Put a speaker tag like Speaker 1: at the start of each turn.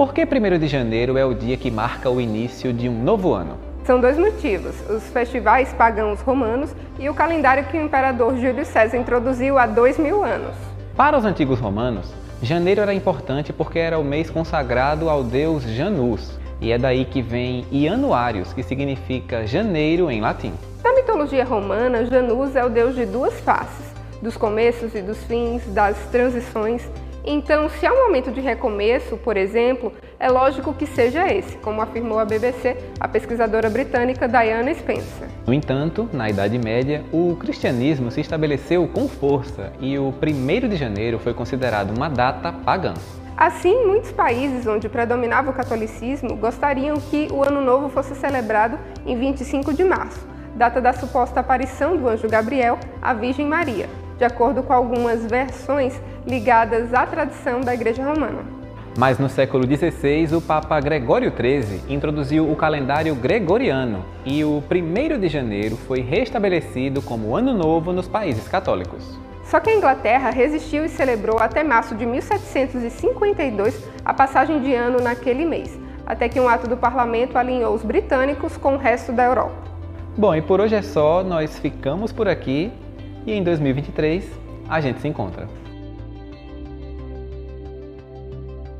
Speaker 1: Por que 1 de janeiro é o dia que marca o início de um novo ano?
Speaker 2: São dois motivos: os festivais pagãos romanos e o calendário que o imperador Júlio César introduziu há dois mil anos.
Speaker 1: Para os antigos romanos, janeiro era importante porque era o mês consagrado ao deus Janus, e é daí que vem Ianuários, que significa janeiro em latim.
Speaker 2: Na mitologia romana, Janus é o deus de duas faces, dos começos e dos fins, das transições. Então, se há um momento de recomeço, por exemplo, é lógico que seja esse, como afirmou a BBC a pesquisadora britânica Diana Spencer.
Speaker 1: No entanto, na Idade Média, o cristianismo se estabeleceu com força e o 1 de janeiro foi considerado uma data pagã.
Speaker 2: Assim, muitos países onde predominava o catolicismo gostariam que o Ano Novo fosse celebrado em 25 de março, data da suposta aparição do anjo Gabriel à Virgem Maria, de acordo com algumas versões ligadas à tradição da Igreja Romana.
Speaker 1: Mas no século XVI, o Papa Gregório XIII introduziu o calendário gregoriano e o 1 de janeiro foi restabelecido como Ano Novo nos países católicos.
Speaker 2: Só que a Inglaterra resistiu e celebrou até março de 1752 a passagem de ano naquele mês, até que um ato do parlamento alinhou os britânicos com o resto da Europa.
Speaker 1: Bom, e por hoje é só, nós ficamos por aqui e em 2023 a gente se encontra.